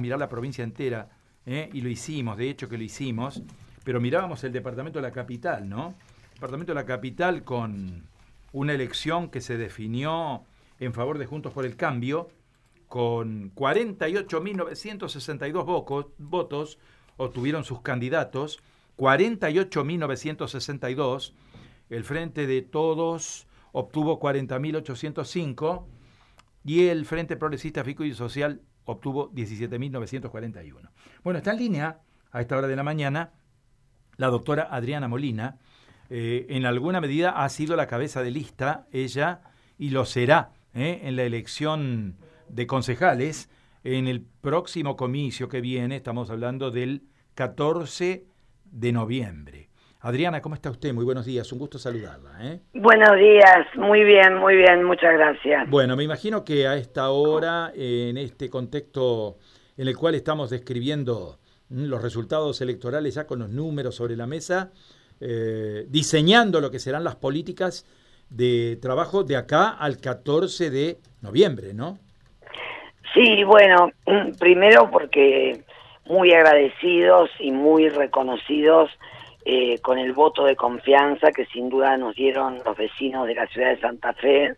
mirar la provincia entera, ¿eh? y lo hicimos, de hecho que lo hicimos, pero mirábamos el departamento de la capital, ¿no? El departamento de la capital con una elección que se definió en favor de Juntos por el Cambio, con 48.962 votos, obtuvieron sus candidatos, 48.962, el Frente de Todos obtuvo 40.805 y el Frente Progresista Fico y Social obtuvo 17.941. Bueno, está en línea a esta hora de la mañana la doctora Adriana Molina. Eh, en alguna medida ha sido la cabeza de lista ella y lo será eh, en la elección de concejales en el próximo comicio que viene, estamos hablando del 14 de noviembre. Adriana, ¿cómo está usted? Muy buenos días, un gusto saludarla. ¿eh? Buenos días, muy bien, muy bien, muchas gracias. Bueno, me imagino que a esta hora, en este contexto en el cual estamos describiendo mm, los resultados electorales ya con los números sobre la mesa, eh, diseñando lo que serán las políticas de trabajo de acá al 14 de noviembre, ¿no? Sí, bueno, primero porque muy agradecidos y muy reconocidos eh, con el voto de confianza que sin duda nos dieron los vecinos de la ciudad de Santa Fe,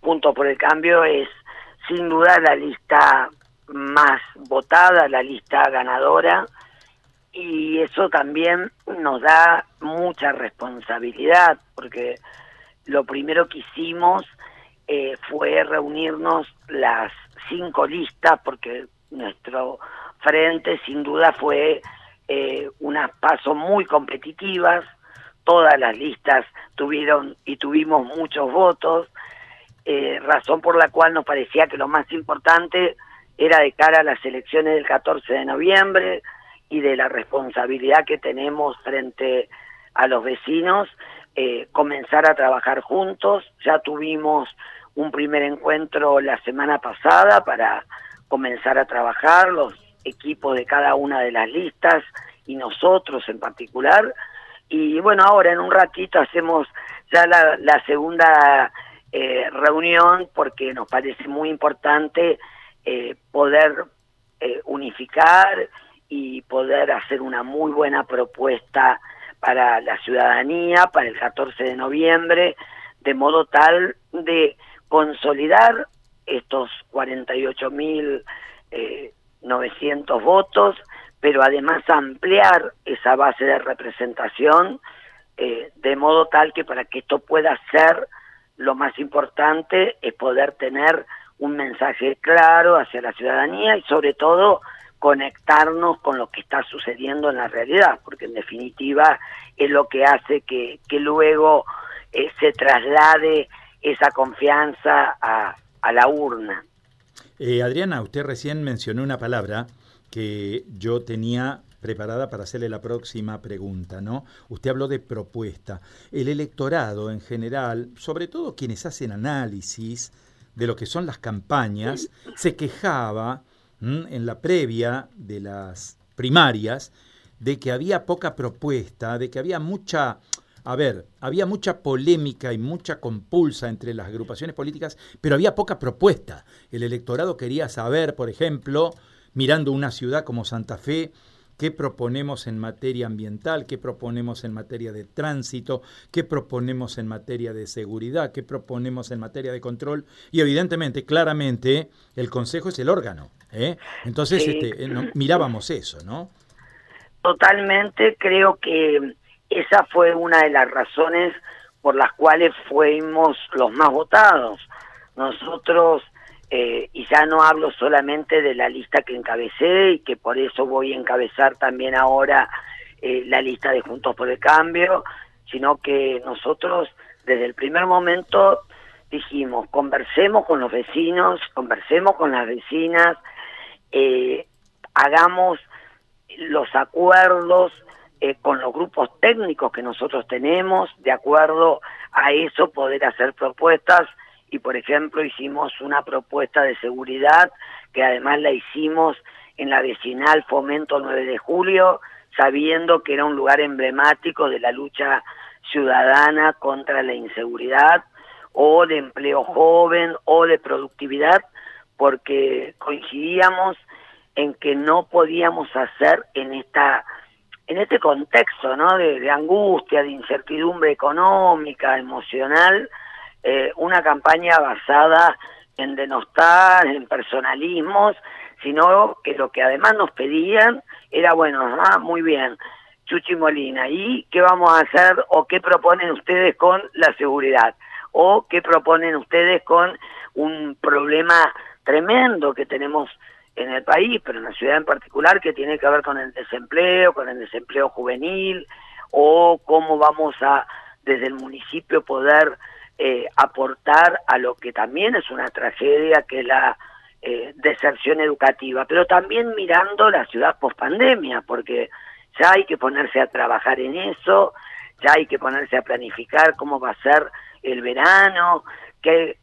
junto por el cambio, es sin duda la lista más votada, la lista ganadora, y eso también nos da mucha responsabilidad, porque lo primero que hicimos eh, fue reunirnos las cinco listas, porque nuestro frente sin duda fue eh, unas pasos muy competitivas, todas las listas tuvieron y tuvimos muchos votos, eh, razón por la cual nos parecía que lo más importante era de cara a las elecciones del 14 de noviembre y de la responsabilidad que tenemos frente a los vecinos, eh, comenzar a trabajar juntos. Ya tuvimos un primer encuentro la semana pasada para comenzar a trabajar los equipos de cada una de las listas y nosotros en particular. Y bueno, ahora en un ratito hacemos ya la, segunda eh, reunión porque nos parece muy importante eh, poder eh, unificar y poder hacer una muy buena propuesta para la ciudadanía para el 14 de noviembre, de modo tal de consolidar estos 48 mil 900 votos, pero además ampliar esa base de representación eh, de modo tal que para que esto pueda ser lo más importante es poder tener un mensaje claro hacia la ciudadanía y sobre todo conectarnos con lo que está sucediendo en la realidad, porque en definitiva es lo que hace que, que luego eh, se traslade esa confianza a, a la urna. Eh, Adriana, usted recién mencionó una palabra que yo tenía preparada para hacerle la próxima pregunta, ¿no? Usted habló de propuesta. El electorado en general, sobre todo quienes hacen análisis de lo que son las campañas, se quejaba en la previa de las primarias de que había poca propuesta, de que había mucha a ver, había mucha polémica y mucha compulsa entre las agrupaciones políticas, pero había poca propuesta. El electorado quería saber, por ejemplo, mirando una ciudad como Santa Fe, qué proponemos en materia ambiental, qué proponemos en materia de tránsito, qué proponemos en materia de seguridad, qué proponemos en materia de control. Y evidentemente, claramente, el Consejo es el órgano. ¿eh? Entonces, este, eh, mirábamos eso, ¿no? Totalmente, creo que esa fue una de las razones por las cuales fuimos los más votados. Nosotros, eh, y ya no hablo solamente de la lista que encabecé y que por eso voy a encabezar también ahora eh, la lista de Juntos por el Cambio, sino que nosotros desde el primer momento dijimos, conversemos con los vecinos, conversemos con las vecinas, eh, hagamos los acuerdos eh, con los grupos técnicos que nosotros tenemos, de acuerdo a eso poder hacer propuestas. Y por ejemplo hicimos una propuesta de seguridad que además la hicimos en la vecinal Fomento 9 de Julio, sabiendo que era un lugar emblemático de la lucha ciudadana contra la inseguridad o de empleo joven o de productividad, porque coincidíamos en que no podíamos hacer en esta en este contexto ¿no? de, angustia, de incertidumbre económica, emocional, eh, una campaña basada en denostar, en personalismos, sino que lo que además nos pedían era, bueno, ah, muy bien, Chuchi Molina, ¿y qué vamos a hacer o qué proponen ustedes con la seguridad? ¿O qué proponen ustedes con un problema tremendo que tenemos en el país, pero en la ciudad en particular, que tiene que ver con el desempleo, con el desempleo juvenil, o cómo vamos a, desde el municipio, poder eh, aportar a lo que también es una tragedia, que es la eh, deserción educativa, pero también mirando la ciudad post pandemia, porque ya hay que ponerse a trabajar en eso, ya hay que ponerse a planificar cómo va a ser el verano, qué,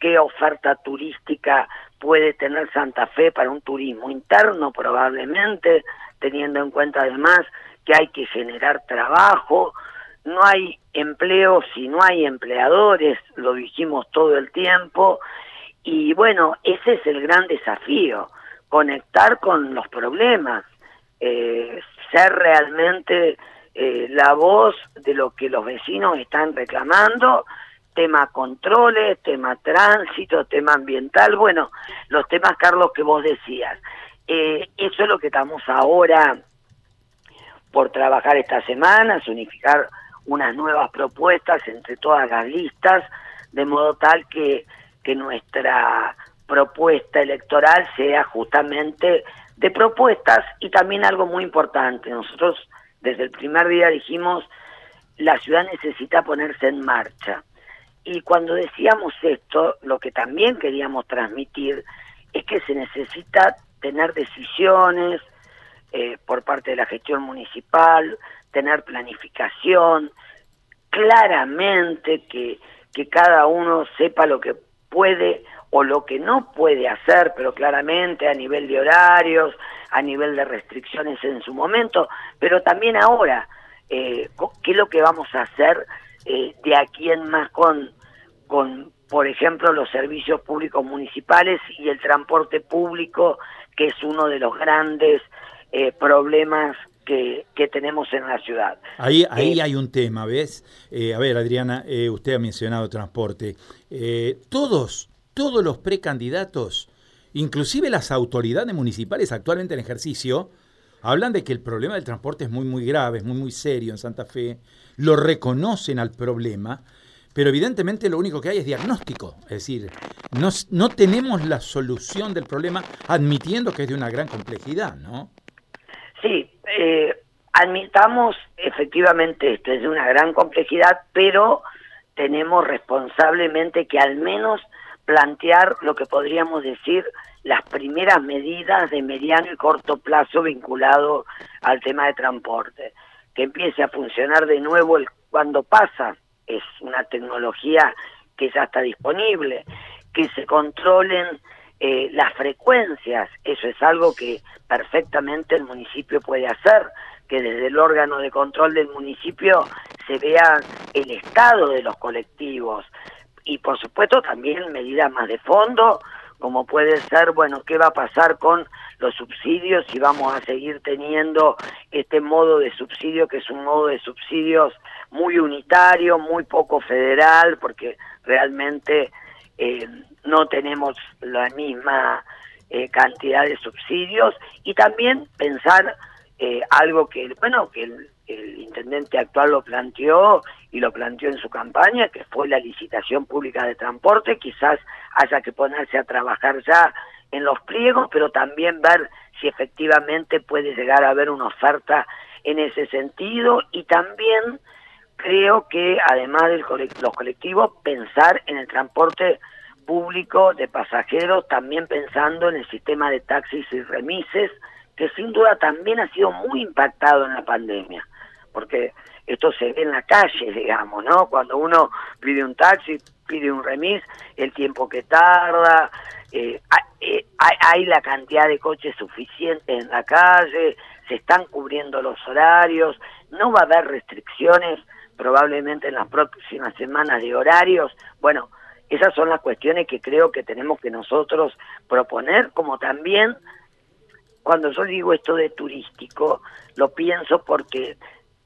qué oferta turística puede tener Santa Fe para un turismo interno probablemente, teniendo en cuenta además que hay que generar trabajo, no hay empleo si no hay empleadores, lo dijimos todo el tiempo, y bueno, ese es el gran desafío, conectar con los problemas, eh, ser realmente eh, la voz de lo que los vecinos están reclamando, tema controles, tema tránsito, tema ambiental, bueno, los temas, Carlos, que vos decías. Eh, eso es lo que estamos ahora por trabajar estas semanas, unificar unas nuevas propuestas entre todas las listas, de modo tal que, que nuestra propuesta electoral sea justamente de propuestas y también algo muy importante. Nosotros desde el primer día dijimos, la ciudad necesita ponerse en marcha y cuando decíamos esto, lo que también queríamos transmitir es que se necesita tener decisiones eh, por parte de la gestión municipal, tener planificación, claramente que, que cada uno sepa lo que puede o lo que no puede hacer, pero claramente a nivel de horarios, a nivel de restricciones en su momento, pero también ahora, eh, qué es lo que vamos a hacer eh, de aquí en más con, con, por ejemplo, los servicios públicos municipales y el transporte público, que es uno de los grandes eh, problemas que, que, tenemos en la ciudad. Ahí, ahí hay un tema, ¿ves? a ver, Adriana, usted ha mencionado transporte. todos, todos los precandidatos, inclusive las autoridades municipales actualmente en ejercicio, hablan de que el problema del transporte es muy, muy grave, es muy, muy serio en Santa Fe, lo reconocen al problema, pero evidentemente lo único que hay es diagnóstico, es decir, no, no tenemos la solución del problema admitiendo que es de una gran complejidad, ¿no? Sí, eh, admitamos efectivamente esto, es de una gran complejidad, pero tenemos responsablemente que al menos plantear lo que podríamos decir las primeras medidas de mediano y corto plazo vinculado al tema de transporte, que empiece a funcionar de nuevo el, cuando pasa, es una tecnología que ya está disponible, que se controlen eh, las frecuencias, eso es algo que perfectamente el municipio puede hacer, que desde el órgano de control del municipio se vea el estado de los colectivos. Y por supuesto también medidas más de fondo como puede ser, bueno, qué va a pasar con los subsidios, si vamos a seguir teniendo este modo de subsidio, que es un modo de subsidios muy unitario, muy poco federal, porque realmente eh, no tenemos la misma eh, cantidad de subsidios, y también pensar eh, algo que, bueno, que el intendente actual lo planteó y lo planteó en su campaña, que fue la licitación pública de transporte, quizás haya que ponerse a trabajar ya en los pliegos, pero también ver si efectivamente puede llegar a haber una oferta en ese sentido. Y también creo que además de los colectivos, pensar en el transporte público de pasajeros, también pensando en el sistema de taxis y remises, que sin duda también ha sido muy impactado en la pandemia porque esto se ve en la calle, digamos, ¿no? Cuando uno pide un taxi, pide un remis, el tiempo que tarda, eh, eh, hay, hay, la cantidad de coches suficiente en la calle, se están cubriendo los horarios, no va a haber restricciones probablemente en las próximas semanas de horarios. Bueno, esas son las cuestiones que creo que tenemos que nosotros proponer, como también cuando yo digo esto de turístico, lo pienso porque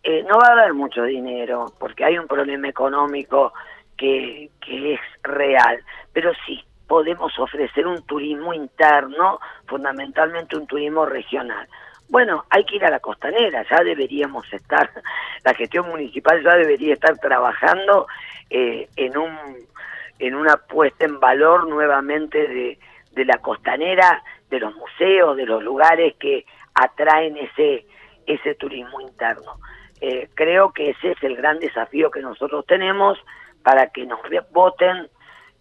eh, no va a haber mucho dinero, porque hay un problema económico que, que es real, pero sí podemos ofrecer un turismo interno, fundamentalmente un turismo regional. Bueno, hay que ir a la costanera, ya deberíamos estar, la gestión municipal ya debería estar trabajando eh, en un en una puesta en valor nuevamente de, de la costanera, de los museos, de los lugares que atraen ese ese turismo interno. Eh, creo que ese es el gran desafío que nosotros tenemos para que nos voten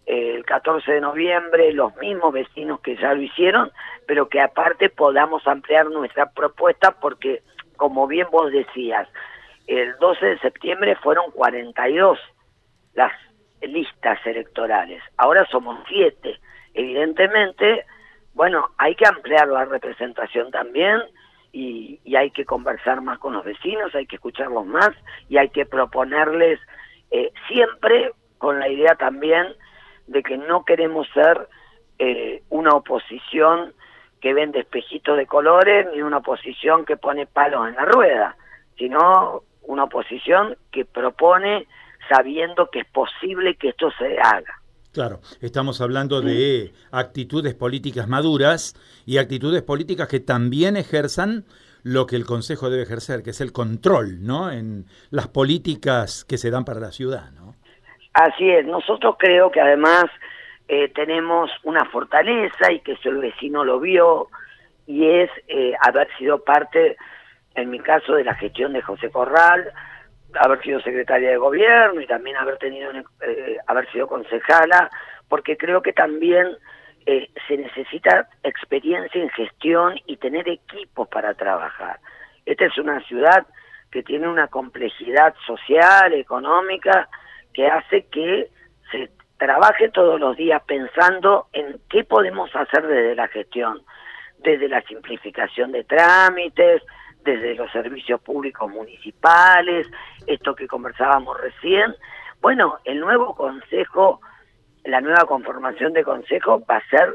eh, el 14 de noviembre los mismos vecinos que ya lo hicieron, pero que aparte podamos ampliar nuestra propuesta porque, como bien vos decías, el 12 de septiembre fueron 42 las listas electorales, ahora somos 7. Evidentemente, bueno, hay que ampliar la representación también y, hay que conversar más con los vecinos, hay que escucharlos más y hay que proponerles eh, siempre con la idea también de que no queremos ser eh, una oposición que vende espejitos de colores ni una oposición que pone palos en la rueda, sino una oposición que propone sabiendo que es posible que esto se haga. Claro, estamos hablando de actitudes políticas maduras y actitudes políticas que también ejerzan lo que el Consejo debe ejercer, que es el control, ¿no? En las políticas que se dan para la ciudad, ¿no? Así es, nosotros creo que además eh, tenemos una fortaleza y que eso el vecino lo vio y es eh, haber sido parte, en mi caso, de la gestión de José Corral, haber sido secretaria de gobierno y también haber tenido eh, haber sido concejala porque creo que también eh, se necesita experiencia en gestión y tener equipos para trabajar. Esta es una ciudad que tiene una complejidad social económica que hace que se trabaje todos los días pensando en qué podemos hacer desde la gestión desde la simplificación de trámites desde los servicios públicos municipales, esto que conversábamos recién. Bueno, el nuevo consejo, la nueva conformación de consejo va a ser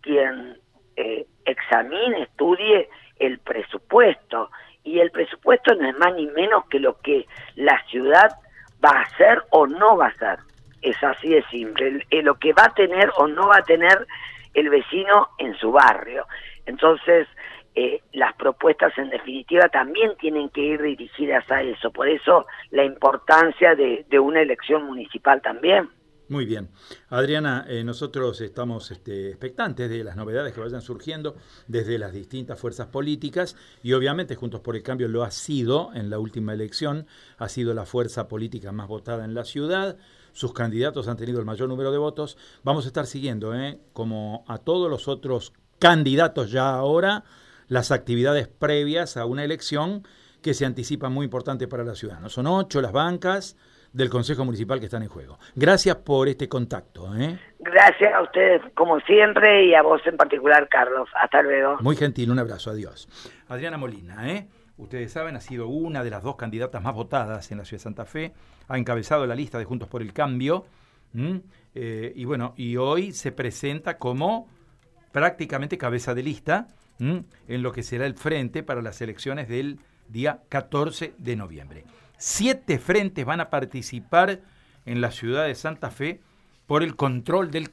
quien eh, examine, estudie el presupuesto. Y el presupuesto no es más ni menos que lo que la ciudad va a hacer o no va a hacer. Es así de simple, lo que va a tener o no va a tener el vecino en su barrio. Entonces, eh, las propuestas en definitiva también tienen que ir dirigidas a eso. Por eso la importancia de, una elección municipal también. Muy bien. Adriana, eh, nosotros estamos este, expectantes de las novedades que vayan surgiendo desde las distintas fuerzas políticas y obviamente Juntos por el Cambio lo ha sido en la última elección, ha sido la fuerza política más votada en la ciudad, sus candidatos han tenido el mayor número de votos. Vamos a estar siguiendo, ¿eh? como a todos los otros candidatos ya ahora, las actividades previas a una elección que se anticipa muy importante para la ciudad. Son ocho las bancas del Consejo Municipal que están en juego. Gracias por este contacto. ¿eh? Gracias a ustedes, como siempre, y a vos en particular, Carlos. Hasta luego. Muy gentil, un abrazo, adiós. Adriana Molina, ¿eh? ustedes saben, ha sido una de las dos candidatas más votadas en la ciudad de Santa Fe, ha encabezado la lista de Juntos por el Cambio, eh, y bueno, y hoy se presenta como prácticamente cabeza de lista en lo que será el frente para las elecciones del día 14 de noviembre. Siete frentes van a participar en la ciudad de Santa Fe por el control del